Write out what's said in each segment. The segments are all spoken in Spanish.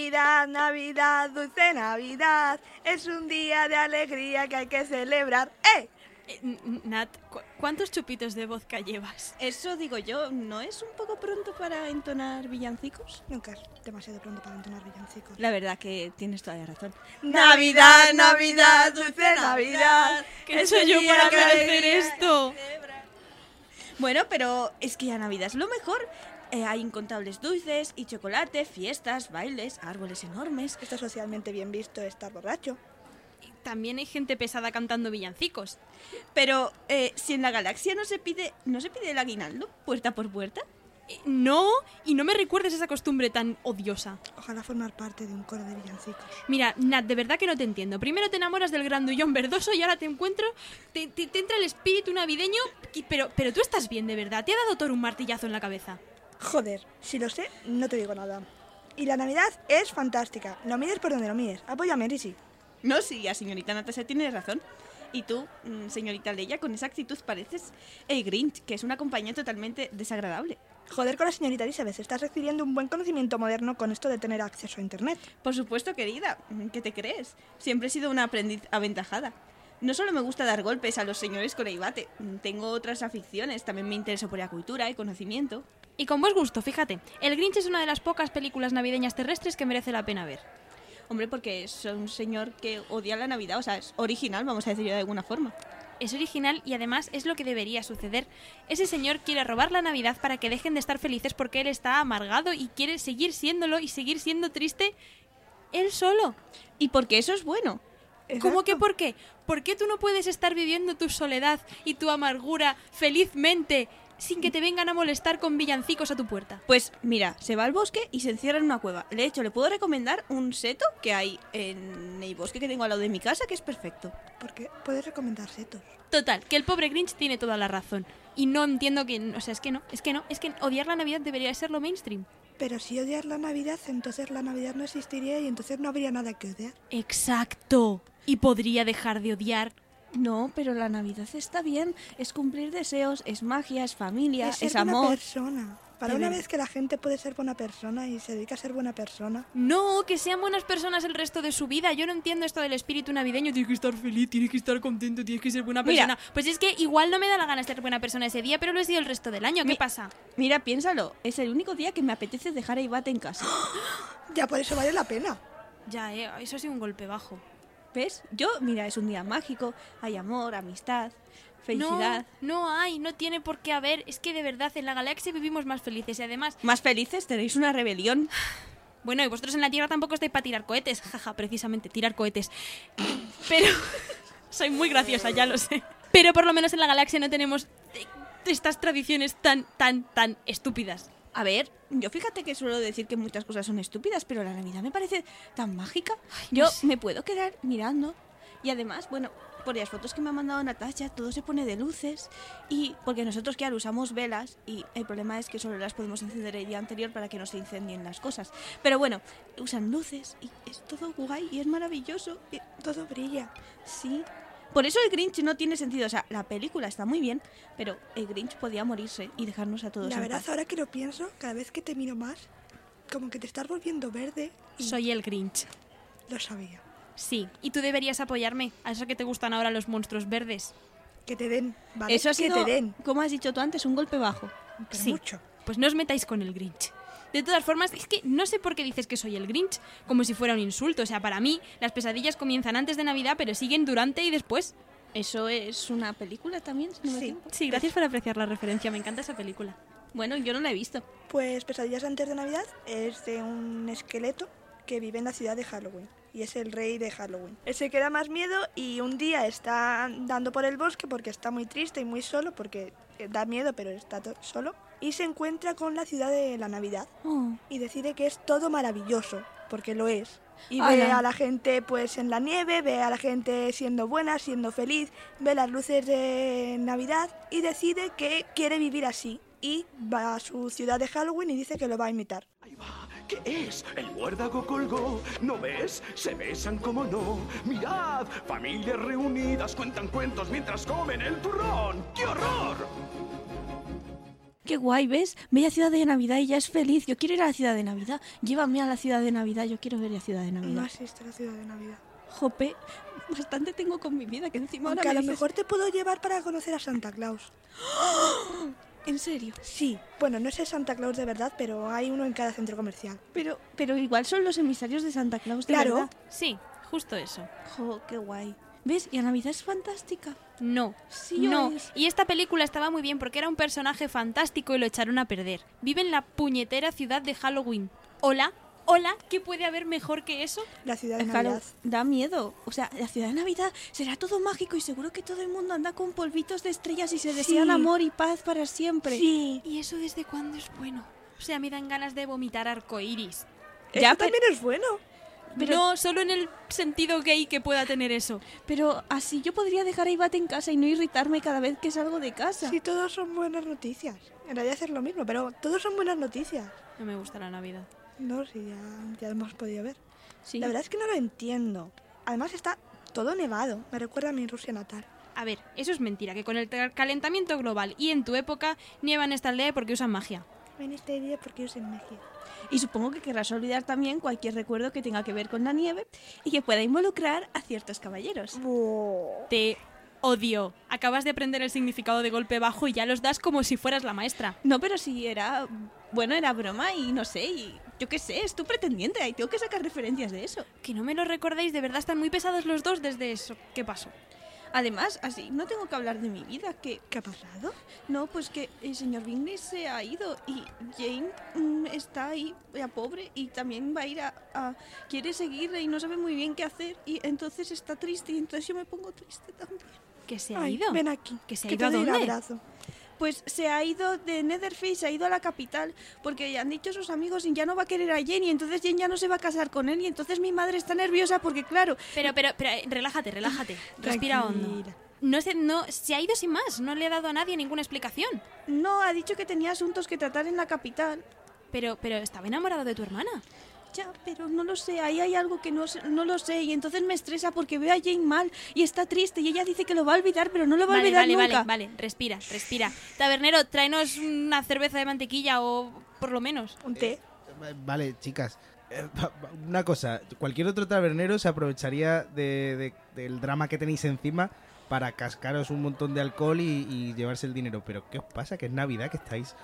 Navidad, Navidad, dulce Navidad. Es un día de alegría que hay que celebrar. ¡Eh! Eh, Nat, ¿cu- ¿cuántos chupitos de vodka llevas? Eso digo yo, ¿no es un poco pronto para entonar villancicos? Nunca es demasiado pronto para entonar villancicos. La verdad que tienes toda la razón. Navidad, Navidad, dulce Navidad. ¿Qué Es un yo para merecer esto? Bueno, pero es que ya Navidad es lo mejor. Eh, hay incontables dulces y chocolate, fiestas, bailes, árboles enormes. Está socialmente bien visto estar borracho. También hay gente pesada cantando villancicos. Pero eh, si en la galaxia no se pide, no se pide el aguinaldo, puerta por puerta. Eh, No, y no me recuerdes esa costumbre tan odiosa. Ojalá formar parte de un coro de villancicos. Mira, Nat, de verdad que no te entiendo. Primero te enamoras del grandullón verdoso y ahora te encuentro, te, te- te entra el espíritu navideño, y- pero, pero tú estás bien, de verdad. ¿Te ha dado Thor un martillazo en la cabeza? Joder, si lo sé, no te digo nada. Y la Navidad es fantástica. Lo mires por donde lo mires. Apóyame, Risi. No, sí, la señorita Natasha tiene razón. Y tú, mm, señorita Leia, con esa actitud pareces el Grinch, que es una compañía totalmente desagradable. Joder con la señorita Elizabeth, estás recibiendo un buen conocimiento moderno con esto de tener acceso a Internet. Por supuesto, querida, mm, ¿qué te crees? Siempre he sido una aprendiz aventajada. No solo me gusta dar golpes a los señores con el bate, mm, tengo otras aficiones, también me intereso por la cultura y conocimiento. Y con buen gusto, fíjate. El Grinch es una de las pocas películas navideñas terrestres que merece la pena ver. Hombre, porque es un señor que odia la Navidad, o sea, es original, vamos a decirlo de alguna forma. Es original y además es lo que debería suceder. Ese señor quiere robar la Navidad para que dejen de estar felices porque él está amargado y quiere seguir siéndolo y seguir siendo triste él solo. Y porque eso es bueno. ¿Cómo que por qué? ¿Por qué tú no puedes estar viviendo tu soledad y tu amargura felizmente sin que te vengan a molestar con villancicos a tu puerta? Pues mira, se va al bosque y se encierra en una cueva. De hecho, le puedo recomendar un seto que hay en el bosque que tengo al lado de mi casa, que es perfecto. Porque puedes recomendar setos. Total, que el pobre Grinch tiene toda la razón. Y no entiendo que... O sea, es que no, es que no, es que odiar la Navidad debería ser lo mainstream. Pero si odias la Navidad, entonces la Navidad no existiría y entonces no habría nada que odiar. Exacto. Y podría dejar de odiar. No, pero la Navidad está bien. Es cumplir deseos, es magia, es familia, es es, ser buena amor. persona. Para una vez que la gente puede ser buena persona y se dedica a ser buena persona. No, que sean buenas personas el resto de su vida. Yo no entiendo esto del espíritu navideño. Tienes que estar feliz, tienes que estar contento, tienes que ser buena Mira. persona. Pues es que igual no me da la gana ser buena persona ese día, pero lo he sido el resto del año. ¿Qué Mi- pasa? Mira, piénsalo. Es el único día que me apetece dejar a Ibate en casa. Ya por eso vale la pena. Ya, eh, eso ha sido un golpe bajo. ¿Ves? Yo, mira, es un día mágico. Hay amor, amistad, felicidad. No, no hay, no tiene por qué haber. Es que de verdad en la galaxia vivimos más felices y además, Más felices, tenéis una rebelión. bueno, y vosotros en la Tierra tampoco estáis para tirar cohetes, jaja, precisamente, tirar cohetes. Pero soy muy graciosa, ya lo sé. Pero por lo menos en la galaxia no tenemos estas tradiciones tan, tan, tan estúpidas. A ver, yo fíjate que suelo decir que muchas cosas son estúpidas, pero la Navidad me parece tan mágica. yo sé. me puedo quedar mirando. Y además, bueno, por las fotos que me ha mandado Natasha, todo se pone de luces. Y porque nosotros, claro, usamos velas y el problema es que solo las podemos encender el día anterior para que no se incendien las cosas. Pero bueno, usan luces y es todo guay y es maravilloso. y- Todo brilla. sí. Por eso el Grinch no tiene sentido. O sea, la película está muy bien, pero el Grinch podía morirse y dejarnos a todos La en verdad, paz. ahora que lo pienso, cada vez que te miro más, como que te estás volviendo verde. Y Soy el Grinch. Lo sabía. Sí, y tú deberías apoyarme. A eso que te gustan ahora los monstruos verdes. Que te den, ¿vale? Eso ha que sido, te den. como has dicho tú antes, un golpe bajo. Pero Sí. mucho. Pues no os metáis con el Grinch. De todas formas, es que no sé por qué dices que soy el Grinch, como si fuera un insulto. O sea, para mí, las pesadillas comienzan antes de Navidad, pero siguen durante y después. ¿Eso es una película también? si no me Sí. Sí, gracias por apreciar la referencia, me encanta esa película. Bueno, yo no la he visto. Pues Pesadillas antes de Navidad es de un esqueleto que vive en la ciudad de Halloween y es el rey de Halloween. Él se queda más miedo y un día está andando por el bosque porque está muy triste y muy solo porque eh, da miedo pero está solo y se encuentra con la ciudad de la Navidad Oh. y decide que es todo maravilloso porque lo es. Y Ala. ve a la gente pues en la nieve, ve a la gente siendo buena, siendo feliz, ve las luces de Navidad y decide que quiere vivir así. Y va a su ciudad de Halloween y dice que lo va a imitar. Ahí va. ¿Qué es? El muérdago colgó. ¿No ves? Se besan como no. Mirad, familias reunidas cuentan cuentos mientras comen el turrón. ¡Qué horror! Qué guay, ¿ves? Bella ciudad de Navidad y ya es feliz. Yo quiero ir a la ciudad de Navidad. Llévame a la ciudad de Navidad. Yo quiero ver la ciudad de No Navidad. existe la ciudad de Navidad. Jope, bastante tengo con mi vida que encima ahora Aunque a me lo dices- mejor te puedo llevar para conocer a Santa Claus. En serio. Sí, bueno, no es el Santa Claus de verdad, pero hay uno en cada centro comercial. Pero, pero igual son los emisarios de Santa Claus de Claro. verdad. Sí, justo eso. Jo, qué guay. ¿Ves? Y la Navidad es fantástica. No, Sí no. es. Y esta película estaba muy bien porque era un personaje fantástico y lo echaron a perder. Vive en la puñetera ciudad de Halloween. Hola, hola, ¿qué puede haber mejor que eso? La ciudad de Navidad. da miedo. O sea, la ciudad de Navidad será todo mágico y seguro que todo el mundo anda con polvitos de estrellas y se desean amor y paz para siempre. Sí. ¿Y eso desde cuándo es bueno? O sea, me dan ganas de vomitar arcoiris. Ya, Eso pero- también es bueno. Pero- No, solo en el sentido gay que pueda tener eso. Pero así yo podría dejar a Ibate en casa y no irritarme cada vez que salgo de casa. Sí, todos son buenas noticias. En realidad es lo mismo, pero todos son buenas noticias. No me gusta la Navidad. No, sí, ya, ya hemos podido ver. Sí. La verdad es que no lo entiendo. Además está todo nevado. Me recuerda a mi Rusia natal. A ver, eso es mentira, que con el cal- calentamiento global y en tu época nieva en esta aldea porque usan magia. En este día porque yo soy magia. Y supongo que querrás olvidar también cualquier recuerdo que tenga que ver con la nieve y que pueda involucrar a ciertos caballeros. Te odio. Acabas de aprender el significado de golpe bajo y ya los das como si fueras la maestra. No, pero si era. Bueno, era broma y no sé, y yo qué sé, es tu pretendiente y tengo que sacar referencias de eso. Que no me lo recordéis, de verdad están muy pesados los dos desde eso. ¿Qué pasó? Además, así, no tengo que hablar de mi vida, que. ¿Qué ha pasado? No, pues que el señor Bingley se ha ido y Jane mm, está ahí, ya pobre, y también va a ir a, a- Quiere seguirle y no sabe muy bien qué hacer, y entonces está triste, y entonces yo me pongo triste también. ¿Que se ha Ay, ido? Ven aquí. ¿Que se ha ido a dónde? abrazo. Pues se ha ido de Netherface, se ha ido a la capital, porque ya han dicho sus amigos y ya no va a querer a Jane, y entonces Jane ya no se va a casar con él, y entonces mi madre está nerviosa porque, claro, Pero, pero, pero, eh, relájate, relájate. Respira hondo. Tranquila. No, se, no, se ha ido sin más. No le he dado a nadie ninguna explicación. no, ha dicho que tenía asuntos que tratar en la capital. Pero, pero estaba enamorado de tu hermana. Ya, pero no lo sé, ahí hay algo que no, no lo sé, y entonces me estresa porque veo a Jane mal y está triste, y ella dice que lo va a olvidar, pero no lo va a Vale, olvidar vale, nunca. vale, vale. Respira, respira. Tabernero, tráenos una cerveza de mantequilla o por lo menos. Un té. Vale, chicas. eh, Una cosa, cualquier otro tabernero se aprovecharía de- de- del drama que tenéis encima para cascaros un montón de alcohol y, y llevarse el dinero. Pero ¿qué os pasa? Que es Navidad, que estáis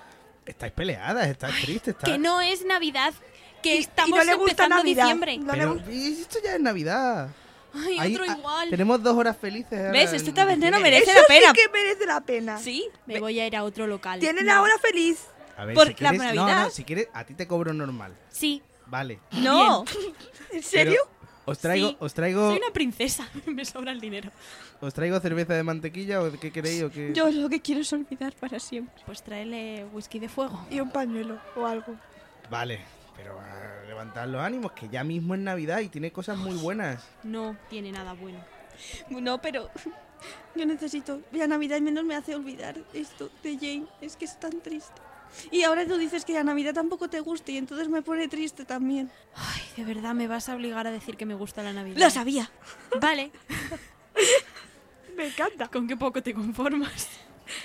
estáis peleadas, estáis tristes. Estáis... Que no es Navidad, que Y- y estamos no le gusta empezando Navidad. diciembre. No Pero y esto ya es Navidad. Ay, Ahí- otro ah, igual. Tenemos dos horas felices. ahora ¿Ves? Este tabernero merece Eso la pena. sí que merece la pena. Sí, Me voy a ir a otro local. Tienen la hora feliz. A ver, Por si la quieres, no, Navidad. no, si quieres, a ti te cobro normal. Sí, Vale. no. ¿En serio? Pero os traigo, Sí. os traigo, soy una princesa. Me sobra el dinero. os traigo cerveza de mantequilla o qué queréis o qué. Yo lo que quiero es olvidar para siempre. Pues tráele whisky de fuego. Y un pañuelo o algo. Vale, pero ah, levantad los ánimos, que ya mismo es Navidad y tiene cosas muy buenas. No tiene nada bueno. No, pero yo necesito. La Navidad menos me hace olvidar esto de Jane. Es que es tan triste. Y ahora tú dices que la Navidad tampoco te gusta y entonces me pone triste también. Ay, de verdad me vas a obligar a decir que me gusta la Navidad. Lo sabía. Vale, Me encanta. con qué poco te conformas.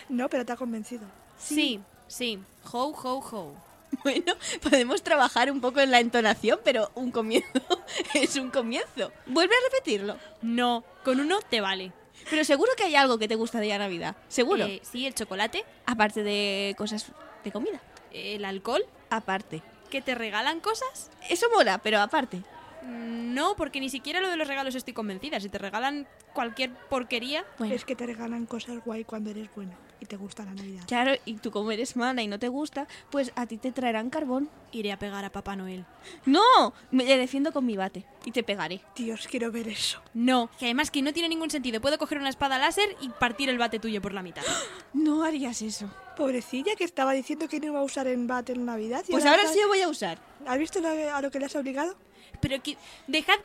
No, pero te ha convencido. Sí, sí. Ho, ho, ho. Bueno, podemos trabajar un poco en la entonación, pero un comienzo es un comienzo. Vuelve a repetirlo. No, con uno te vale. Pero seguro que hay algo que te gusta de la Navidad. Seguro. Eh, sí, el chocolate, Aparte de cosas de comida. el alcohol, Aparte. que te regalan cosas. Eso mola, pero aparte. Mm, No, porque ni siquiera lo de los regalos estoy convencida. Si te regalan cualquier porquería, Bueno. Es que te regalan cosas guay cuando eres buena y te gusta la Navidad. Claro, y tú como eres mala y no te gusta, pues a ti te traerán carbón. iré a pegar a Papá Noel. ¡No! Me le defiendo con mi bate y te pegaré. Dios, quiero ver eso. No, que además que no tiene ningún sentido. Puedo coger una espada láser y partir el bate tuyo por la mitad. No harías eso. Pobrecilla que estaba diciendo que no iba a usar en bate en Navidad. y Pues ahora sí lo voy a usar. ¿Has visto lo- a lo que le has obligado? Pero que dejad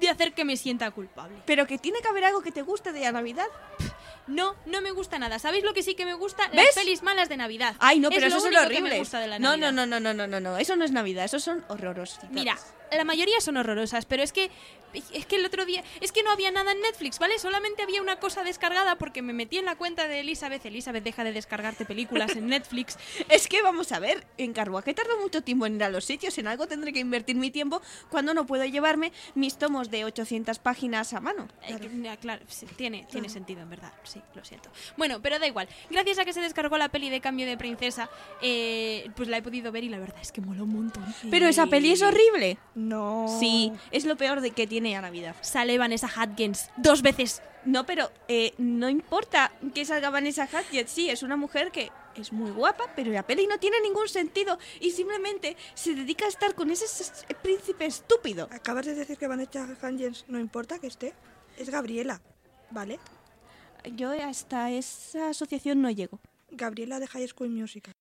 de hacer que me sienta culpable. Pero que tiene que haber algo que te guste de la Navidad. No, no me gusta nada. ¿Sabéis lo que sí que me gusta? ¿Ves? Las pelis malas de Navidad. Ay, no, Es pero lo esos son horribles. No, no, no, no, no, no, no, no. Eso no es Navidad, esos son horrorosos. Mira, la mayoría son horrorosas, pero es que es que el otro día es que no había nada en Netflix, ¿vale? Solamente había una cosa descargada porque me metí en la cuenta de Elizabeth. Elizabeth, deja de descargarte películas en Netflix. Es que vamos a ver, en Carboa, que tardo mucho tiempo en ir a los sitios, en algo tendré que invertir mi tiempo cuando no puedo llevarme mis tomos de 800 páginas a mano. Eh, claro, sí, tiene, tiene sentido, en verdad. Sí, lo siento. Bueno, pero da igual. Gracias a que se descargó la peli de Cambio de Princesa, eh, pues la he podido ver y la verdad es que mola un montón. Pero esa peli es horrible. No. Sí, es lo peor de que tiene a Navidad. Sale Vanessa Hudgens dos veces. No, pero eh, no importa que salga Vanessa Hudgens. Sí, es una mujer que es muy guapa, pero la peli no tiene ningún sentido y simplemente se dedica a estar con ese príncipe estúpido. Acabas de decir que Vanessa Hudgens no importa que esté. Es Gabriela, ¿vale? Yo hasta esa asociación no llego. Gabriela de High School Musical.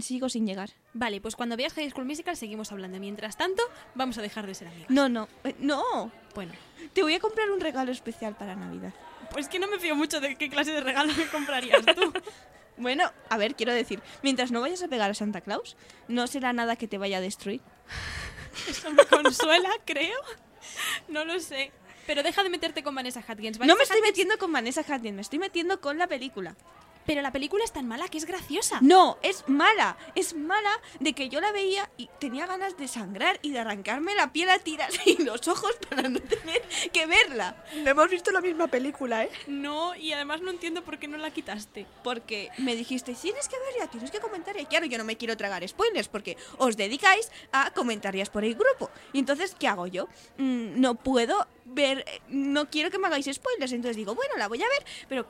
Sigo sin llegar. Vale, pues cuando veas High School Musical seguimos hablando. Mientras tanto, vamos a dejar de ser amigas. No, no, eh, no. Bueno, Te voy a comprar un regalo especial para Navidad. pues que no me fío mucho de qué clase de regalo me comprarías tú. Bueno, a ver, quiero decir, mientras no vayas a pegar a Santa Claus, no será nada que te vaya a destruir. Eso me consuela, creo. No lo sé. Pero deja de meterte con Vanessa Hudgens. No me estoy Hudgens- metiendo con Vanessa Hudgens, me estoy metiendo con la película. Pero la película es tan mala que es graciosa. No, es mala. Es mala de que yo la veía y tenía ganas de sangrar y de arrancarme la piel a tiras y los ojos para no tener que verla. No hemos visto la misma película, ¿eh? No, y además no entiendo por qué no la quitaste. Porque me dijiste, tienes que verla, tienes que comentar. Y claro, yo no me quiero tragar spoilers porque os dedicáis a comentarías por el grupo. Y entonces, ¿qué hago yo? Mm, no puedo ver, eh, no quiero que me hagáis spoilers. Entonces digo, bueno, la voy a ver, pero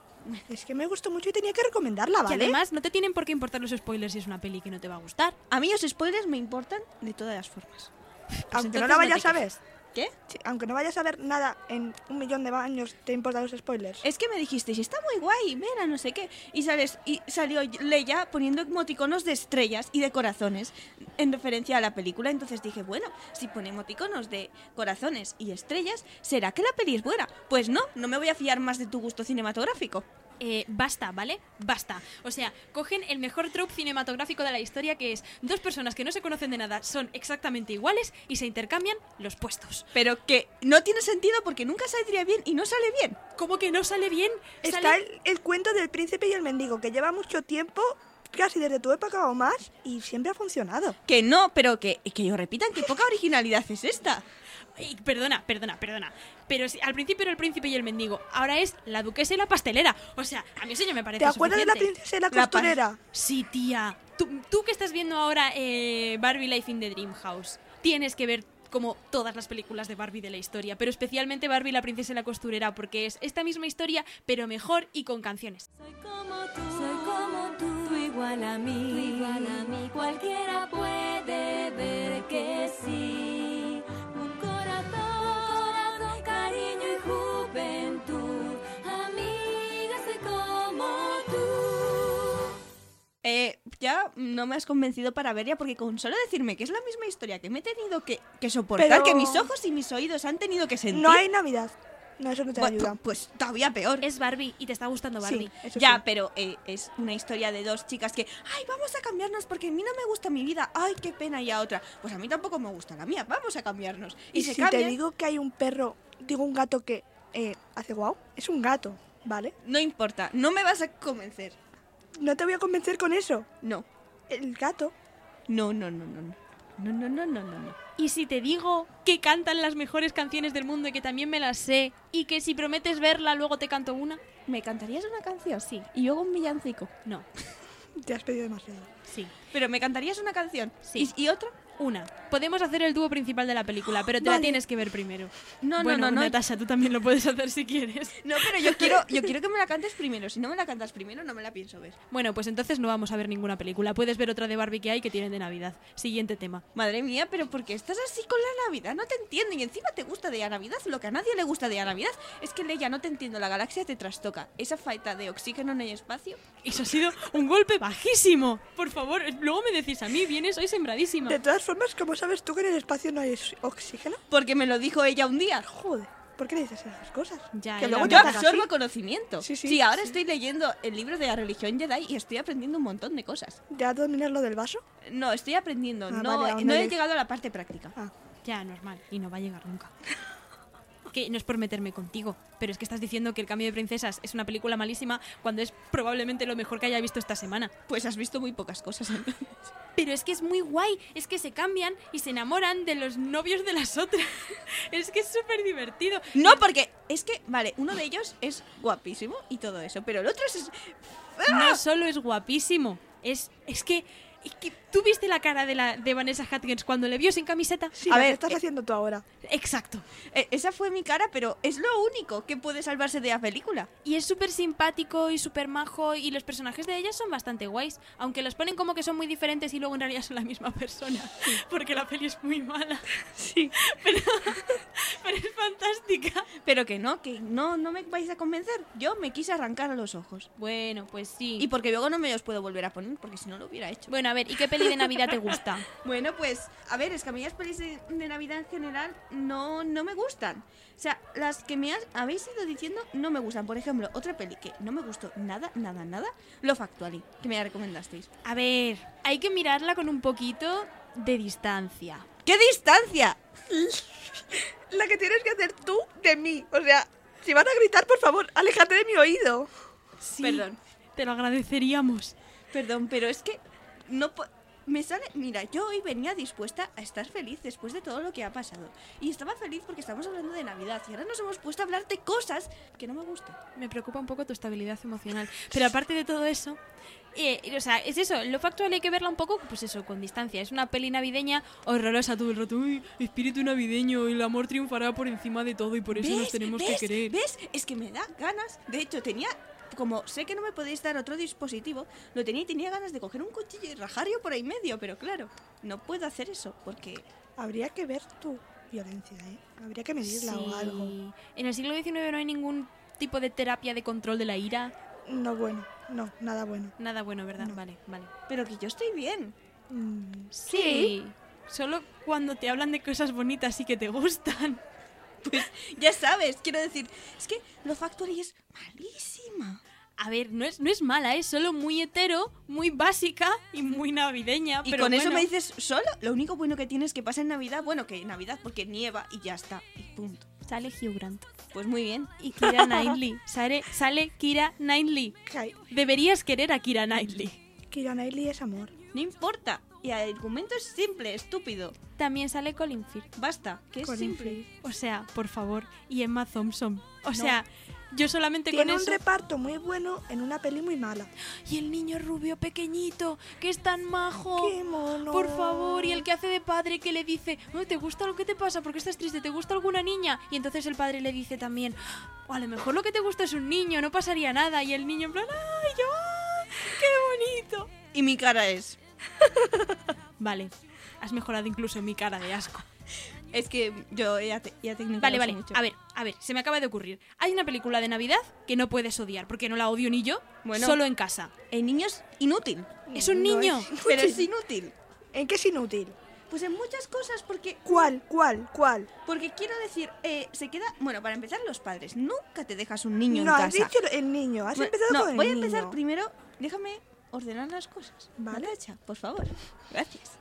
Es que me gustó mucho y tenía que recomendarla, Y ¿vale? además no te tienen por qué importar los spoilers si es una peli que no te va a gustar. a mí los spoilers me importan de todas las formas. aunque entonces no la no vayas te a ver. ¿Qué? Sí, aunque no vayas a ver nada en un millón de años, te importan los spoilers. Es que me dijisteis, está muy guay, mira, no sé qué. Y, sales, y salió Leia poniendo emoticonos de estrellas y de corazones en referencia a la película. Entonces dije, bueno, si pone emoticonos de corazones y estrellas, ¿será que la peli es buena? Pues no, no me voy a fiar más de tu gusto cinematográfico. Eh, basta, ¿vale? Basta. O sea, cogen el mejor trope cinematográfico de la historia que es dos personas que no se conocen de nada, son exactamente iguales y se intercambian los puestos. Pero que no tiene sentido porque nunca saldría bien y no sale bien. ¿Cómo que no sale bien? Está Sale- el, el cuento del príncipe y el mendigo, que lleva mucho tiempo, casi desde tu época o más, y siempre ha funcionado. Que no, pero que, que yo repitan que poca originalidad es esta. Ay, perdona, perdona, perdona. Pero si al principio era el príncipe y el mendigo, ahora es la duquesa y la pastelera. O sea, a mí eso ya me parece ¿Te acuerdas de la princesa y la costurera? Sí, tía. Tú, tú que estás viendo ahora eh, Barbie Life in the Dream House, tienes que ver como todas las películas de Barbie de la historia, pero especialmente Barbie la princesa y la costurera, porque es esta misma historia, pero mejor y con canciones. Soy como tú, soy como tú, tú igual a mí, tú igual a mí. Cualquiera puede ver que sí. Ya no me has convencido para verla porque con solo decirme que es la misma historia que me he tenido que, que soportar, Pero- que mis ojos y mis oídos han tenido que sentir. No hay Navidad. No, eso no te ayuda. pu- Pues todavía peor. Es Barbie y te está gustando Barbie. Sí, eso ya, sí. pero eh, es una historia de dos chicas que, ay, vamos a cambiarnos porque a mí no me gusta mi vida, ay, qué pena, y a otra, pues a mí tampoco me gusta la mía, vamos a cambiarnos. Y, Y se si cambian, te digo que hay un perro, digo un gato que eh, hace guau, es un gato, ¿vale? no importa, no me vas a convencer. No te voy a convencer con eso. No. El gato. No, no, no, no, no. No, no, no, no, no. Y si te digo que cantan las mejores canciones del mundo y que también me las sé, y que si prometes verla luego te canto una, ¿me cantarías una canción? Sí. ¿Y luego un villancico? No. te has pedido demasiado. Sí. ¿Pero me cantarías una canción? Sí. ¿Y, y otra? Una. Podemos hacer el dúo principal de la película, pero te la tienes que ver primero. No, no, bueno, no, no. Natasha, tú también lo puedes hacer si quieres. No, pero yo quiero, yo quiero que me la cantes primero. Si no me la cantas primero, no me la pienso ver. Bueno, pues entonces no vamos a ver ninguna película. Puedes ver otra de Barbie que hay que tienen de Navidad. Siguiente tema. Madre mía, pero ¿por qué estás así con la Navidad? No te entiendo. Y encima te gusta de la Navidad. Lo que a nadie le gusta de la Navidad es que Leia no te entiendo. La galaxia te trastoca. Esa falta de oxígeno en el espacio. Eso ha sido un golpe bajísimo. Por favor, luego me decís a mí, vienes hoy sembradísima. De todas formas, ¿cómo sabes tú que en el espacio no hay oxígeno? Porque me lo dijo ella un día. Joder. ¿Por qué le dices esas cosas? Ya, que luego Yo absorbo así. conocimiento. Sí, sí, ahora sí. estoy leyendo el libro de la religión Jedi y estoy aprendiendo un montón de cosas. ¿Ya dominas lo del vaso? No, estoy aprendiendo. Ah, no vale, no he le- llegado a la parte práctica. Ah, Ya, normal. Y no va a llegar nunca. Que no es por meterme contigo, pero es que estás diciendo que El cambio de princesas es una película malísima cuando es probablemente lo mejor que haya visto esta semana. Pues has visto muy pocas cosas. entonces. Pero es que es muy guay, es que se cambian y se enamoran de los novios de las otras. es que es súper divertido. no, porque es que, vale, uno de ellos es guapísimo y todo eso, pero el otro es... No solo es guapísimo, es, es que... ¿Tú viste la cara de, la, de Vanessa Hudgens cuando le vio sin camiseta? sí, A ver, estás eh, haciendo tú ahora. Exacto. eh, esa fue mi cara, pero es lo único que puede salvarse de la película. Y es súper simpático y súper majo y los personajes de ella son bastante guays, aunque los ponen como que son muy diferentes y luego en realidad son la misma persona, porque la peli es muy mala. Sí. Pero, pero es fantástica. Pero que no, que no, no me vais a convencer. Yo me quise arrancar a los ojos. Bueno, pues sí. Y porque luego no me los puedo volver a poner, porque si no lo hubiera hecho. Bueno, a ver, ¿y qué peli de Navidad te gusta? Bueno, pues, a ver, es que a mí las pelis de, de Navidad en general no, no me gustan. O sea, las que me has- habéis ido diciendo no me gustan. Por ejemplo, otra peli que no me gustó nada, nada, nada, Love Actually, que me la recomendasteis. A ver, hay que mirarla con un poquito de distancia. ¡Qué distancia! La que tienes que hacer tú de mí. O sea, si van a gritar, por favor, aléjate de mi oído. Sí, Perdón. Te lo agradeceríamos. Perdón, pero es que no me sale, mira, yo hoy venía dispuesta a estar feliz después de todo lo que ha pasado. Y estaba feliz porque estamos hablando de Navidad y ahora nos hemos puesto a hablar de cosas que no me gustan. Me preocupa un poco tu estabilidad emocional. Pero aparte de todo eso, eh, o sea, es eso, lo factual hay que verla un poco, pues eso, con distancia. Es una peli navideña horrorosa todo el rato. Uy, espíritu navideño, el amor triunfará por encima de todo y por eso nos tenemos ¿Ves? que querer. ¿Ves? Es que me da ganas. De hecho, tenía. Como sé que no me podéis dar otro dispositivo, lo tenía y tenía ganas de coger un cuchillo y rajar yo por ahí medio, pero claro, no puedo hacer eso porque. Habría que ver tu violencia, ¿eh? Habría que medirla Sí. o algo. En el siglo XIX no hay ningún tipo de terapia de control de la ira. No bueno, no, nada bueno. Nada bueno, ¿verdad? No. Vale, vale. Pero que yo estoy bien. Mm, Sí. Solo cuando te hablan de cosas bonitas y que te gustan. Pues ya sabes, quiero decir, es que lo Factory es malísima. A ver, no es, no es mala, es solo muy hetero, muy básica y muy navideña. Y pero con eso me dices solo, lo único bueno que tienes que pasa en Navidad, bueno, que en Navidad porque nieva y ya está, y punto. Sale Hugh Grant. Pues muy bien. Y Kira Knightley. Sale, sale Kira Knightley. Deberías querer a Kira Knightley. Kira Knightley es amor. No importa. Y el argumento es simple, estúpido. También sale Colin Firth. Basta, que es Colin simple. O sea, por favor. Y Emma Thompson. O sea, yo solamente Tiene con un eso... reparto muy bueno en una peli muy mala. Y el niño rubio pequeñito, que es tan majo. ¡Qué mono! Por favor, y el que hace de padre que le dice, "Oh, ¿te gusta lo que te pasa? ¿Por qué estás triste? ¿Te gusta alguna niña? Y entonces el padre le dice también, "O a lo mejor lo que te gusta es un niño, no pasaría nada. Y el niño en plan, ¡ay, yo! ¡Ay, ¡Qué bonito! Y mi cara es. Vale, has mejorado incluso mi cara de asco. Es que yo ya, te, ya técnicamente Vale, vale, mucho. a ver, a ver, se me acaba de ocurrir. Hay una película de Navidad que no puedes odiar, porque no la odio ni yo, Bueno. solo en casa. El niño es inútil. Es un No niño. es- Pero es inútil. ¿En qué es inútil? Pues en muchas cosas, porque ¿Cuál? ¿Cuál? ¿Cuál? Porque quiero decir, eh, se queda. Bueno, para empezar, los padres. Nunca te dejas un niño no, en has casa. dicho el niño. Has Bueno, empezado no, con el voy a niño. empezar primero. Déjame ordenar las cosas. Vale. Natacha, por favor. Gracias.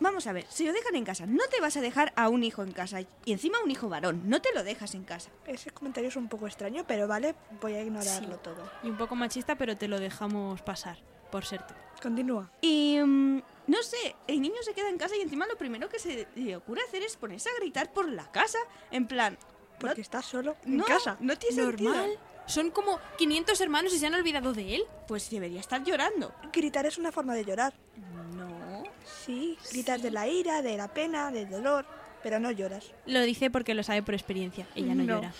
Vamos a ver, si lo dejan en casa, no te vas a dejar a un hijo en casa. Y encima un hijo varón, no te lo dejas en casa. Ese comentario es un poco extraño, pero vale, voy a ignorarlo Sí. todo. Y un poco machista, pero te lo dejamos pasar, por ser tú. Continúa. Y mm, no sé, el niño se queda en casa y encima lo primero que se le ocurre hacer es ponerse a gritar por la casa. En plan, Porque no, estás solo en no, casa. no tiene sentido. Son como 500 hermanos y se han olvidado de él. Pues debería estar llorando. Gritar es una forma de llorar. No. Sí, gritas de la ira, de la pena, del dolor, pero no lloras. Lo dice porque lo sabe por experiencia. Ella no, No. llora.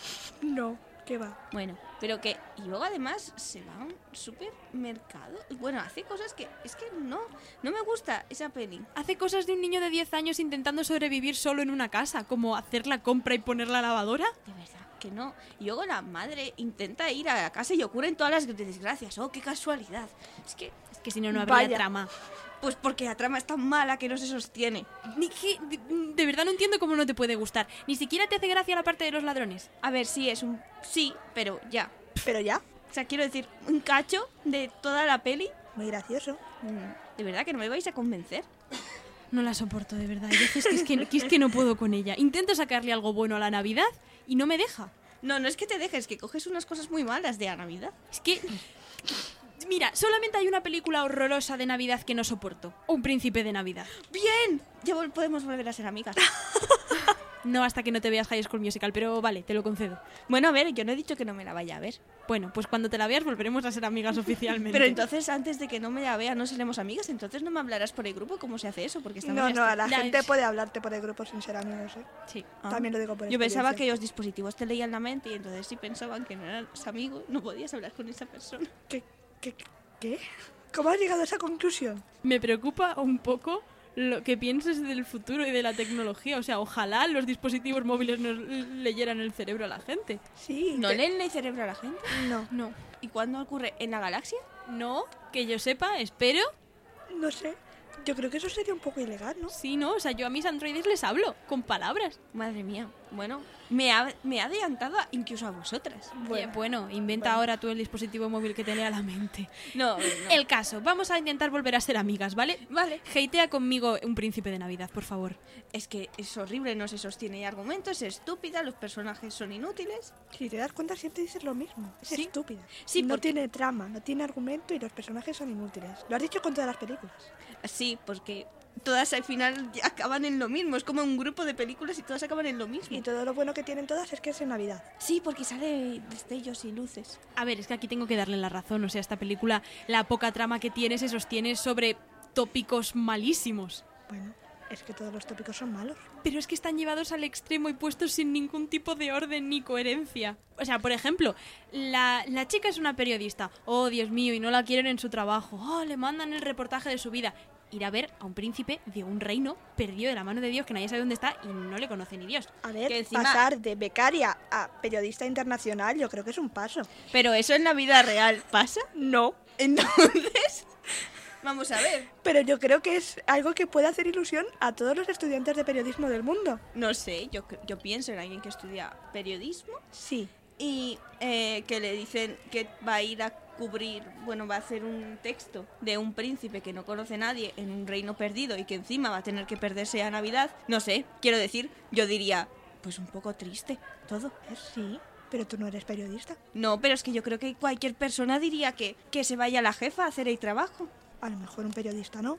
No, ¿qué va? Bueno, pero que. Y luego además se va a un supermercado. Bueno, hace cosas que. Es que no. No me gusta esa peli. Hace cosas de un niño de 10 años intentando sobrevivir solo en una casa, como hacer la compra y poner la lavadora. De verdad que no. Y luego la madre intenta ir a la casa y ocurren todas las desgracias. Oh, qué casualidad. Es que. Es que si no, no habría Vaya. trama. Pues porque la trama es tan mala que no se sostiene. Ni que- de, de verdad no entiendo cómo no te puede gustar. Ni siquiera te hace gracia la parte de los ladrones. A ver, sí, es un... Sí, pero ya. Pero ya, O sea, quiero decir, un cacho de toda la peli. muy gracioso. mm, De verdad que no me vais a convencer. No la soporto, de verdad. Hay veces que es que, que es que no puedo con ella. Intento sacarle algo bueno a la Navidad y no me deja. No, no es que te dejes, que coges unas cosas muy malas de la Navidad. Es que... Mira, solamente hay una película horrorosa de Navidad que no soporto. Un príncipe de Navidad. ¡Bien! Ya podemos volver a ser amigas. No hasta que no te veas High School Musical, pero vale, te lo concedo. bueno, a ver, yo no he dicho que no me la vaya a ver. Bueno, pues cuando te la veas volveremos a ser amigas oficialmente. Pero entonces, antes de que no me la vea, no seremos amigas. Entonces no me hablarás por el grupo cómo se hace eso, porque estamos No, no, a la Ya gente es- puede hablarte por el grupo sin ser amigos, ¿eh? Sí. Ah. También lo digo por Yo pensaba que los dispositivos te leían la mente y entonces si pensaban que no eran amigos, no podías hablar con esa persona. ¿Qué, qué, qué? ¿Cómo has llegado a esa conclusión? Me preocupa un poco lo que pienses del futuro y de la tecnología. O sea, ojalá los dispositivos móviles nos leyeran el cerebro a la gente. Sí. ¿No que- leen el cerebro a la gente? No, No. ¿Y cuándo ocurre? ¿En la galaxia? No, que yo sepa, espero. no sé. Yo creo que eso sería un poco ilegal, ¿no? Sí, no, o sea, yo a mis androides les hablo con palabras. Madre mía. Bueno, me ha, me ha adelantado incluso a vosotras. Bueno, bueno inventa ahora tú el dispositivo móvil que te lea la mente. No, no. El caso, vamos a intentar volver a ser amigas, ¿vale? Vale. Hatea conmigo un príncipe de Navidad, por favor. Es que es horrible, no se sostiene argumentos, es estúpida, los personajes son inútiles. Si te das cuenta, siempre dices lo mismo. Es Sí. estúpida. Sí, no porque- tiene trama, no tiene argumento y los personajes son inútiles. Lo has dicho con todas las películas. Sí, porque todas al final acaban en lo mismo. Es como un grupo de películas y todas acaban en lo mismo. Y todo lo bueno que tienen todas es que es en Navidad. Sí, porque sale destellos y luces. A ver, es que aquí tengo que darle la razón. O sea, esta película, la poca trama que tiene se sostiene sobre tópicos malísimos. Bueno, es que todos los tópicos son malos. Pero es que están llevados al extremo y puestos sin ningún tipo de orden ni coherencia. O sea, por ejemplo, la, la chica es una periodista. Oh, Dios mío, y no la quieren en su trabajo. Oh, le mandan el reportaje de su vida. Ir a ver a un príncipe de un reino perdido de la mano de Dios que nadie sabe dónde está y no le conoce ni Dios. A ver, Que encima- pasar de becaria a periodista internacional yo creo que es un paso. Pero eso en la vida real pasa. No. Entonces, vamos a ver. Pero yo creo que es algo que puede hacer ilusión a todos los estudiantes de periodismo del mundo. No sé, yo, yo pienso en alguien que estudia periodismo Sí. y eh, que le dicen que va a ir a cubrir, bueno, va a hacer un texto de un príncipe que no conoce a nadie en un reino perdido y que encima va a tener que perderse a Navidad. No sé, quiero decir, yo diría, pues un poco triste todo. Sí. Pero tú no eres periodista. No, pero es que yo creo que cualquier persona diría que, que se vaya la jefa a hacer el trabajo. A lo mejor un periodista no.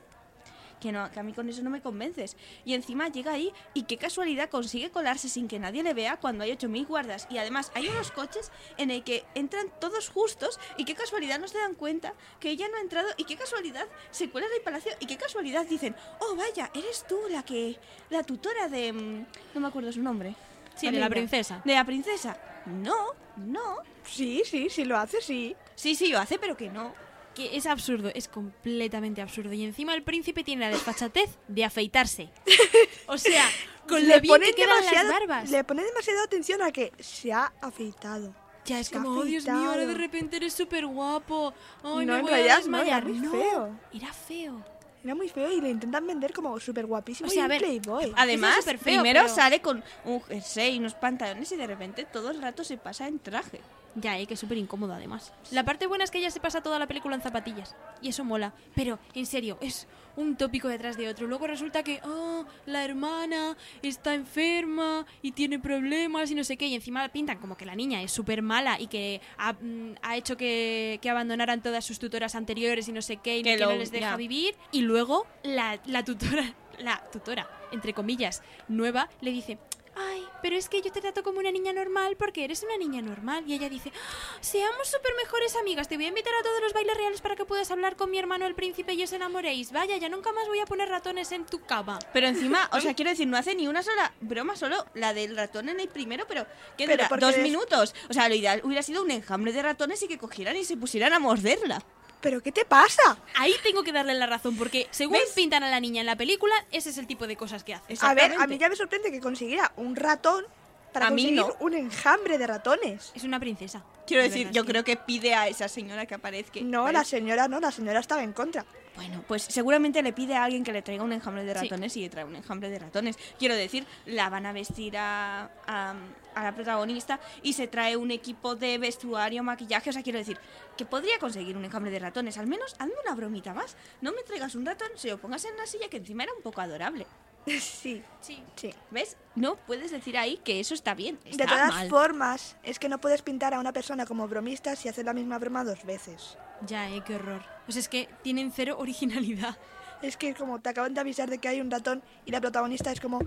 Que, no, que a mí con eso no me convences. Y encima llega ahí y qué casualidad consigue colarse sin que nadie le vea cuando hay 8.000 guardas. Y además hay unos coches en el que entran todos justos y qué casualidad no se dan cuenta que ella no ha entrado y qué casualidad se cuela en el palacio y qué casualidad dicen, oh vaya, eres tú la que... la tutora de... mm, no me acuerdo su nombre. Sí, de la princesa. De la princesa. No, no. Sí, sí, sí lo hace, sí. Sí, sí, lo hace, pero que no. Que es absurdo, es completamente absurdo. Y encima el príncipe tiene la desfachatez de afeitarse. O sea, con lo le bien que quedan las barbas. Le pone demasiada atención a que se ha afeitado. Ya es Se como, oh Dios mío, ahora de afeitado". repente eres súper guapo. Ay, No, me en voy a realidad no, desmayar. era muy feo. Era feo. Era muy feo y le intentan vender como súper guapísimo O sea, y a ver, playboy. Además, feo, primero pero- sale con un jersey y unos pantalones y de repente todo el rato se pasa en traje. Ya, eh, que es súper incómodo además. La parte buena es que ella se pasa toda la película en zapatillas. Y eso mola. Pero, en serio, es un tópico detrás de otro. Luego resulta que, oh, la hermana está enferma y tiene problemas y no sé qué. Y encima pintan como que la niña es súper mala y que ha, mm, ha hecho que, que abandonaran todas sus tutoras anteriores y no sé qué y Que que, no les deja vivir. Y luego la, la tutora, la tutora, entre comillas, nueva, le dice... Ay, pero es que yo te trato como una niña normal porque eres una niña normal. Y ella dice, "Ah, seamos súper mejores amigas. Te voy a invitar a todos los bailes reales para que puedas hablar con mi hermano el príncipe y os enamoréis. Vaya, ya nunca más voy a poner ratones en tu cama. Pero encima, o sea, quiero decir, no hace ni una sola broma, solo la del ratón en el primero, pero ¿qué Pero dura? Dos minutos. O sea, lo ideal hubiera sido un enjambre de ratones y que cogieran y se pusieran a morderla. ¿Pero qué te pasa? Ahí tengo que darle la razón porque según ¿Ves? pintan a la niña en la película, ese es el tipo de cosas que hace. A ver, a mí ya me sorprende que consiguiera un ratón para A mí conseguir no. un enjambre de ratones. Es una princesa. Quiero decir, verdad yo creo que pide a esa señora que aparezca. No, la señora no, la señora estaba en contra. Bueno, pues seguramente le pide a alguien que le traiga un enjambre de Sí. ratones y le trae un enjambre de ratones. Quiero decir, la van a vestir a, a, a la protagonista y se trae un equipo de vestuario, maquillaje. O sea, quiero decir, que podría conseguir un enjambre de ratones. Al menos hazme una bromita más. No me traigas un ratón, se lo pongas en la silla que encima era un poco adorable. sí, Sí. sí. ¿Ves? No puedes decir ahí que eso está bien. De todas mal. formas, es que no puedes pintar a una persona como bromista si hace la misma broma dos veces. Ya, eh, qué horror. Pues es que tienen cero originalidad. Es que como te acaban de avisar de que hay un ratón y la protagonista es como,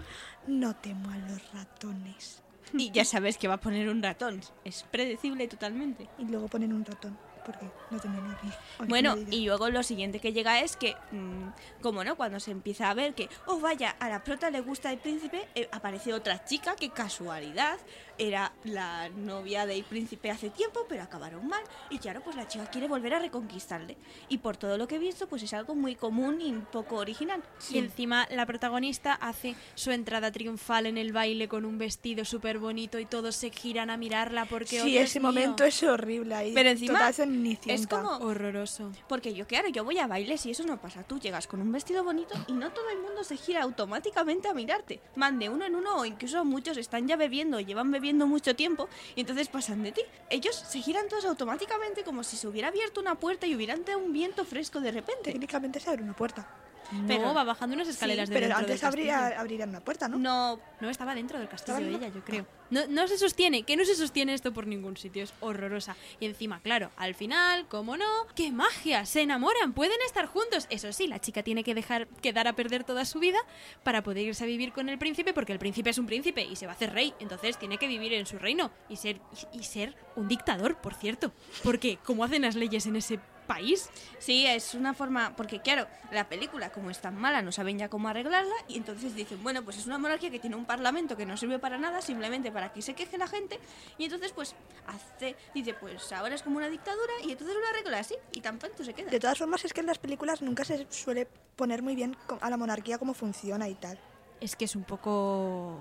no temo a los ratones. Y ya sabes que va a poner un ratón. Es predecible totalmente. Y luego ponen un ratón, porque no tienen ori- Bueno, y luego lo siguiente que llega es que, mm, como no, cuando se empieza a ver que, oh vaya, a la prota le gusta el príncipe, eh, aparece otra chica que casualidad era la novia del príncipe hace tiempo, pero acabaron mal. Y claro, pues la chica quiere volver a reconquistarle. Y por todo lo que he visto, pues es algo muy común y un poco original. Y encima la protagonista hace su entrada triunfal en el baile con un vestido súper bonito y todos se giran a mirarla porque... oh, Sí, Dios ese mío, momento es horrible ahí. Pero encima es como... Horroroso. Porque yo, claro, yo voy a bailes y eso no pasa. Tú llegas con un vestido bonito y no todo el mundo se gira automáticamente a mirarte. Van de uno en uno o incluso muchos están ya bebiendo, llevan bebiendo mucho tiempo y entonces pasan de ti. Ellos se giran todos automáticamente como si se hubiera abierto una puerta y hubiera entrado un viento fresco de repente. Técnicamente se abre una puerta. Pero Pero- va bajando unas escaleras de Pero antes abría, abrirían una puerta, ¿no? No, No, estaba dentro del castillo de ella, yo creo. No, no se sostiene, que no se sostiene esto por ningún sitio, es horrorosa. Y encima, claro, al final, como no, ¡qué magia! Se enamoran, pueden estar juntos. Eso sí, la chica tiene que dejar quedar a perder toda su vida para poder irse a vivir con el príncipe, porque el príncipe es un príncipe y se va a hacer rey. Entonces tiene que vivir en su reino y ser, y, y ser un dictador, por cierto. Porque, ¿cómo hacen las leyes en ese país? sí, es una forma. Porque, claro, la película, como es tan mala, no saben ya cómo arreglarla. Y entonces dicen, bueno, pues es una monarquía que tiene un parlamento que no sirve para nada, simplemente para que se queje la gente. Y entonces, pues, hace. Dice, pues ahora es como una dictadura. Y entonces lo arregla así. Y tan pronto se queda. De todas formas, es que en las películas nunca se suele poner muy bien a la monarquía cómo funciona y tal. Es que es un poco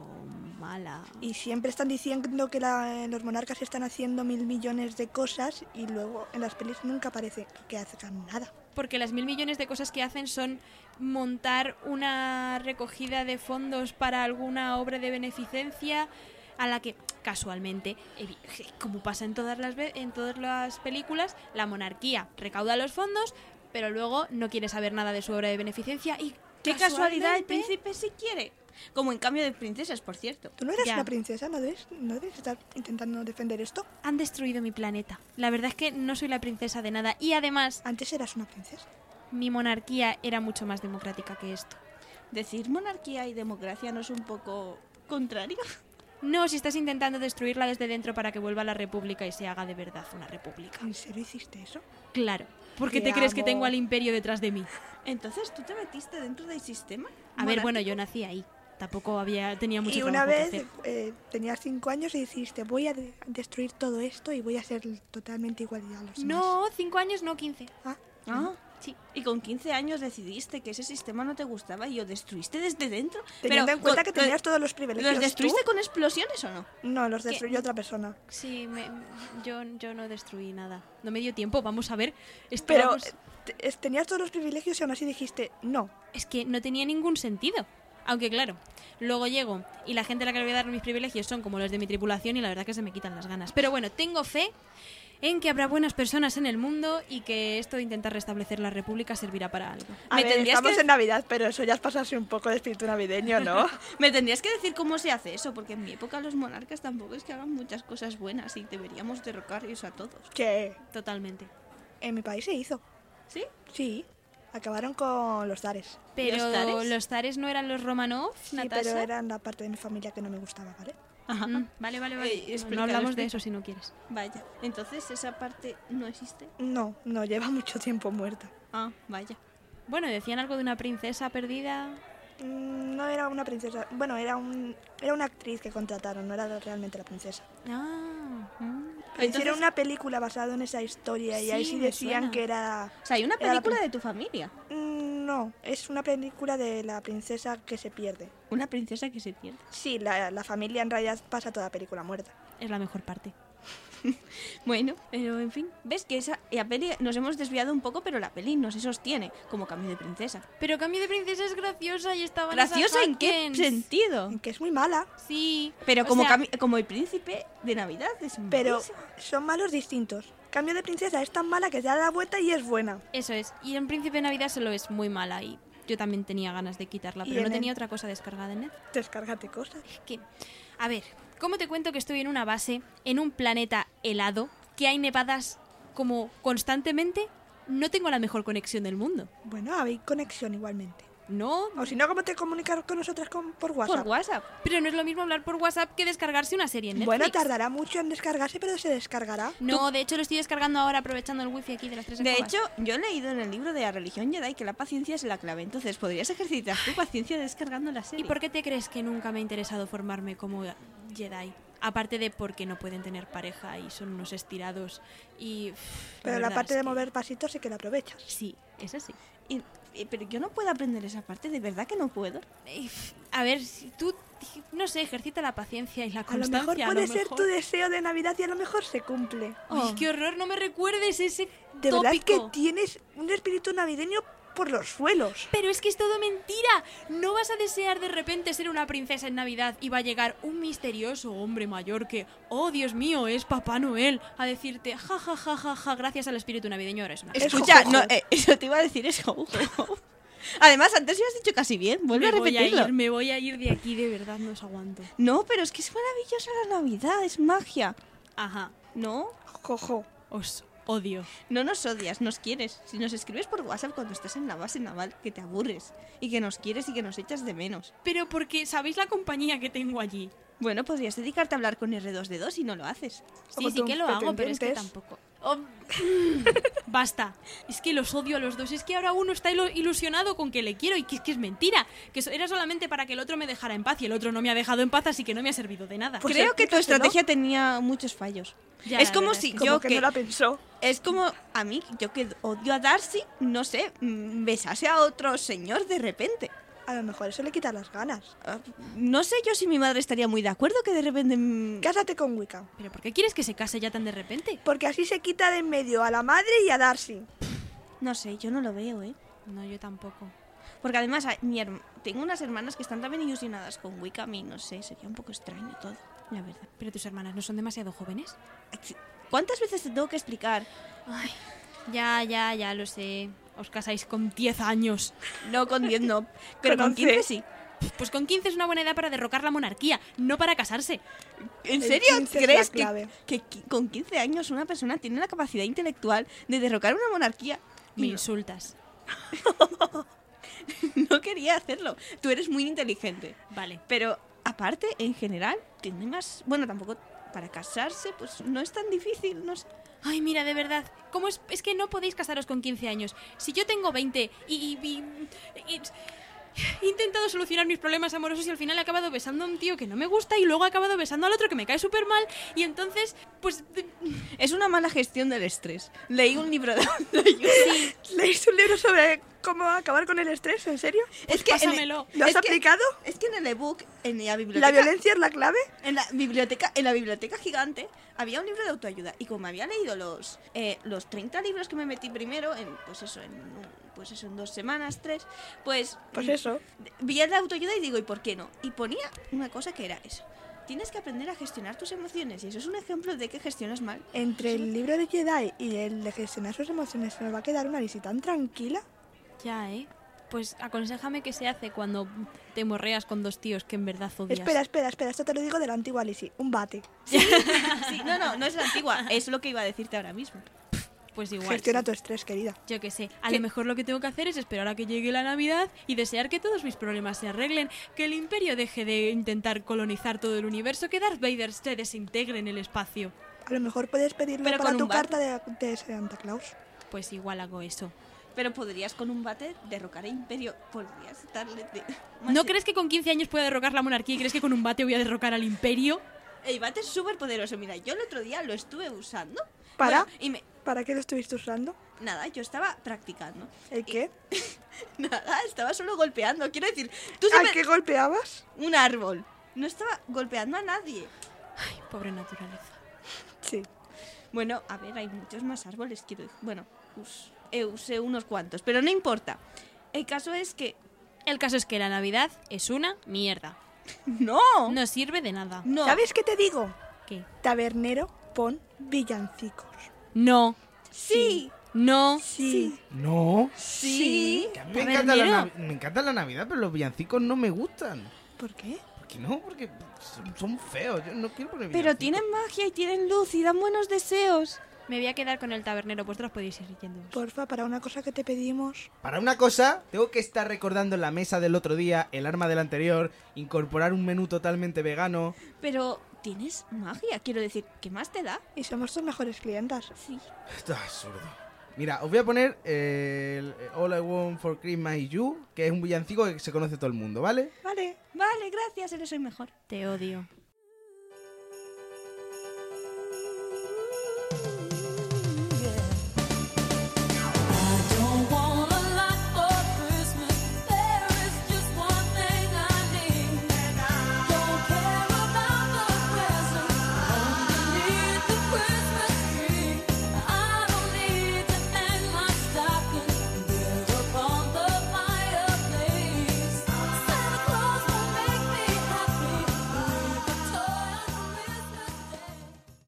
mala. Y siempre están diciendo que la- los monarcas están haciendo mil millones de cosas y luego en las pelis nunca parece que hagan nada. porque las mil millones de cosas que hacen son montar una recogida de fondos para alguna obra de beneficencia a la que casualmente, como pasa en todas las en todas las películas, la monarquía recauda los fondos, pero luego no quiere saber nada de su obra de beneficencia y Qué casualidad, el príncipe sí quiere. Como en cambio de princesas, por cierto. Tú no eres Ya. una princesa, ¿no debes, no debes estar intentando defender esto. han destruido mi planeta. La verdad es que no soy la princesa de nada y además Antes eras una princesa. mi monarquía era mucho más democrática que esto. Decir monarquía y democracia no es un poco contrario. No, si estás intentando destruirla desde dentro para que vuelva a la república y se haga de verdad una república. ¿En serio hiciste eso? Claro. ¿Por qué Te te crees que tengo al imperio detrás de mí? Entonces, ¿tú te metiste dentro del sistema? A ver, bueno, monárquico? yo nací ahí. Tampoco había tenía mucho y una que vez hacer. eh, tenías cinco años y dijiste, voy a de- destruir todo esto y voy a ser totalmente igual a los demás. No, cinco años, no quince. Ah, Ah, Sí. y con 15 años decidiste que ese sistema no te gustaba y lo destruiste desde dentro. teniendo en cuenta con- que tenías todos los privilegios. ¿Los destruiste tú. con explosiones o no? No, los destruyó otra persona. Sí, me- yo, yo no destruí nada. No me dio tiempo, vamos a ver. Pero Estábamos- eh, te- es- tenías todos los privilegios y aún así dijiste, no. es que no tenía ningún sentido. Aunque claro, luego llego y la gente a la que le voy a dar mis privilegios son como los de mi tripulación y la verdad que se me quitan las ganas. Pero bueno, tengo fe en que habrá buenas personas en el mundo y que esto de intentar restablecer la república servirá para algo. A Me ver, tendrías estamos que- en Navidad, pero eso ya es pasarse un poco de espíritu navideño, ¿no? Me tendrías que decir cómo se hace eso, porque en mi época los monarcas tampoco es que hagan muchas cosas buenas y deberíamos derrocarlos a todos. que Totalmente. en mi país se hizo. ¿Sí? Sí, acabaron con los zares. Pero ¿Los zares? los zares no eran los Romanov, Sí, Natasha. pero eran la parte de mi familia que no me gustaba, ¿vale? Mm, vale, vale, vale. Eh, No, hablamos de eso si no quieres. Vaya. Entonces esa parte no existe. No, no, lleva mucho tiempo muerta. Ah, vaya. Bueno, decían algo de una princesa perdida. Mm, No era una princesa, bueno, era un era una actriz que contrataron, no era realmente la princesa. Ah, mm. Hicieron una película basada en esa historia y ahí Sí, decían que era O sea, hay una película de tu familia. No, es una película de la princesa que se pierde. Una princesa que se pierde. Sí, la, la familia en realidad pasa toda la película muerta. Es la mejor parte. Bueno, pero en fin, ves que esa la peli nos hemos desviado un poco, pero la peli no se sostiene como cambio de princesa. Pero Cambio de Princesa es graciosa y Vanessa ¿Graciosa en qué sentido? Que es muy mala, Sí. Pero como, sea, como el príncipe de Navidad es pero malísimo. son malos distintos. Cambio de princesa es tan mala que se da la vuelta y es buena. Eso es. Y en Príncipe de Navidad solo es muy mala y yo también tenía ganas de quitarla, pero no tenía otra cosa descargada en Netflix. Descárgate cosas. que, a ver, ¿cómo te cuento que estoy en una base, en un planeta helado, que hay nevadas como constantemente? No tengo la mejor conexión del mundo. Bueno, hay conexión igualmente. No, O si no, ¿cómo te comunicas con nosotras con- por WhatsApp? Por WhatsApp. pero no es lo mismo hablar por WhatsApp que descargarse una serie en Netflix. Bueno, tardará mucho en descargarse, pero se descargará. No, de hecho lo estoy descargando ahora aprovechando el wifi aquí de las tres De escobas. hecho, yo he leído en el libro de la religión Jedi que la paciencia es la clave. Entonces, podrías ejercitar tu paciencia descargando la ¿Y serie. por qué te crees que nunca me ha interesado formarme como Jedi? Aparte de porque no pueden tener pareja y son unos estirados y... pff, Pero la verdad parte es de que- mover pasitos sí que la aprovechas. Sí, eso sí. Y- y- pero yo no puedo aprender esa parte, de verdad que no puedo. Eh, A ver, si tú, no sé, ejercita la paciencia y la A lo constancia. mejor puede lo ser mejor. tu deseo de Navidad y a lo mejor se cumple. Ay, qué horror, no me recuerdes ese De verdad que tópico. tienes un espíritu navideño por los suelos. Pero es que es todo mentira. No vas a desear de repente ser una princesa en Navidad y va a llegar un misterioso hombre mayor que, oh Dios mío, es Papá Noel, a decirte, ja ja ja ja ja, gracias al espíritu navideño eres una Es Escucha, no, eh, eso te iba a decir, es. Además, antes lo has dicho casi bien, vuelve me a voy a repetirlo. ir, me voy a ir de aquí, de verdad no os aguanto. No, pero es que es maravillosa la Navidad, es magia. Ajá, ¿No? Jojo. os odio. No nos odias, nos quieres. Si nos escribes por WhatsApp cuando estás en la base naval, que te aburres. Y que nos quieres y que nos echas de menos. Pero porque sabéis la compañía que tengo allí. Bueno, podrías dedicarte a hablar con R2D2 y no lo haces. Sí, sí que lo hago, pero es que tampoco. Oh, Basta. Es que los odio a los dos. Es que ahora uno está ilusionado con que le quiero y que es que es mentira. Que era solamente para que el otro me dejara en paz y el otro no me ha dejado en paz, así que no me ha servido de nada. Pues Creo que tu estrategia tenía muchos fallos. Ya, es como verdad si Como yo que, que, no la pensó. es como a mí, yo que odio a Darcy, no sé, besase a otro señor de repente. A lo mejor eso le quita las ganas. Ah, No sé yo si mi madre estaría muy de acuerdo que de repente Cásate con Wicca. ¿Pero por qué quieres que se case ya tan de repente? Porque así se quita de en medio a la madre y a Darcy. no sé, yo no lo veo, ¿eh? No, yo tampoco. Porque además mi tengo unas hermanas que están también ilusionadas con Wicca, a mí no sé, sería un poco extraño todo, la verdad. ¿Pero tus hermanas no son demasiado jóvenes? ¿Cuántas veces te tengo que explicar? Ay, ya, ya, ya lo sé. Os casáis con 10 años. No con 10 no, pero Con con 15 once. sí. Pues con 15 es una buena edad para derrocar la monarquía, no para casarse. ¿En El serio 15 es crees que, que con 15 años una persona tiene la capacidad intelectual de derrocar una monarquía? Me no, insultas. no quería hacerlo. Tú eres muy inteligente. Vale. Pero aparte, en general, tiene más... Bueno, tampoco para casarse, pues no es tan difícil, no sé. Ay, mira, de verdad, ¿cómo es? Es que no podéis casaros con 15 años. Si yo tengo 20 y, y- he intentado solucionar mis problemas amorosos y al final he acabado besando a un tío que no me gusta y luego he acabado besando al otro que me cae súper mal y entonces, pues... Es una mala gestión del estrés. Leí un libro de autoayuda. ¿Leíste un libro sobre cómo acabar con el estrés? ¿En serio? es que el- pásamelo. ¿Lo has es que- aplicado? es que en el ebook, en la ¿La biblioteca... violencia es la clave? En la biblioteca, en la biblioteca gigante había un libro de autoayuda y como había leído los eh, los 30 libros que me metí primero en pues eso en pues eso en dos semanas tres pues Pues eso. vi el de autoayuda y digo y por qué no y ponía una cosa que era eso tienes que aprender a gestionar tus emociones y eso es un ejemplo de que gestionas mal Entre el libro de Jedi y el de gestionar sus emociones se nos va a quedar una Lizzie tan tranquila. Ya, ¿eh? Pues aconsejame qué se hace cuando te morreas con dos tíos que en verdad odias. Espera, espera, espera. Esto te lo digo de la antigua Lizzie. Un bate. sí no no no es la antigua es lo que iba a decirte ahora mismo Pues igual. Gestiona sí. tu estrés, querida. Yo qué sé, a lo mejor lo que tengo que hacer es esperar a que llegue la Navidad y desear que todos mis problemas se arreglen, que el Imperio deje de intentar colonizar todo el universo, que Darth Vader se desintegre en el espacio. A lo mejor puedes pedirlo Pero para con tu carta de, de Santa Claus. Pues igual hago eso. pero podrías con un bate derrocar el imperio podrías darle de- ¿No crees que con 15 años pueda derrocar la monarquía y crees que con un bate voy a derrocar al Imperio? El bate es súper poderoso. Mira, yo el otro día lo estuve usando. ¿Para? Bueno, y me... ¿Para qué lo estuviste usando? Nada, yo estaba practicando. ¿El qué? Nada, estaba solo golpeando. Quiero decir, tú ¿A siempre... qué golpeabas? Un árbol. No estaba golpeando a nadie. Ay, pobre naturaleza. Sí. Bueno, a ver, hay muchos más árboles, quiero decir. Bueno, us- eh, usé unos cuantos, pero no importa. El caso es que... El caso es que la Navidad es una mierda. ¡No! No sirve de nada. No. ¿Sabes qué te digo? ¿Qué? Tabernero, pon villancicos. No, Sí. no. Sí. No. Sí. Que a mí me encanta, la. Navi- me encanta la Navidad, pero los villancicos no me gustan. ¿Por qué? ¿Por qué no? Porque son, son feos. Yo no quiero poner Pero villancicos. tienen magia y tienen luz y dan buenos deseos. Me voy a quedar con el tabernero. Vosotros podéis ir yendo. Porfa, para una cosa que te pedimos. Para una cosa, tengo que estar recordando en la mesa del otro día el arma del anterior, incorporar un menú totalmente vegano. Pero tienes magia, quiero decir, ¿qué más te da? Y somos tus mejores clientas. Sí. Esto es absurdo. Mira, os voy a poner eh, el All I Want for Christmas is You, que es un villancico que se conoce todo el mundo, ¿vale? Vale. Vale, gracias, eres el mejor. Te odio.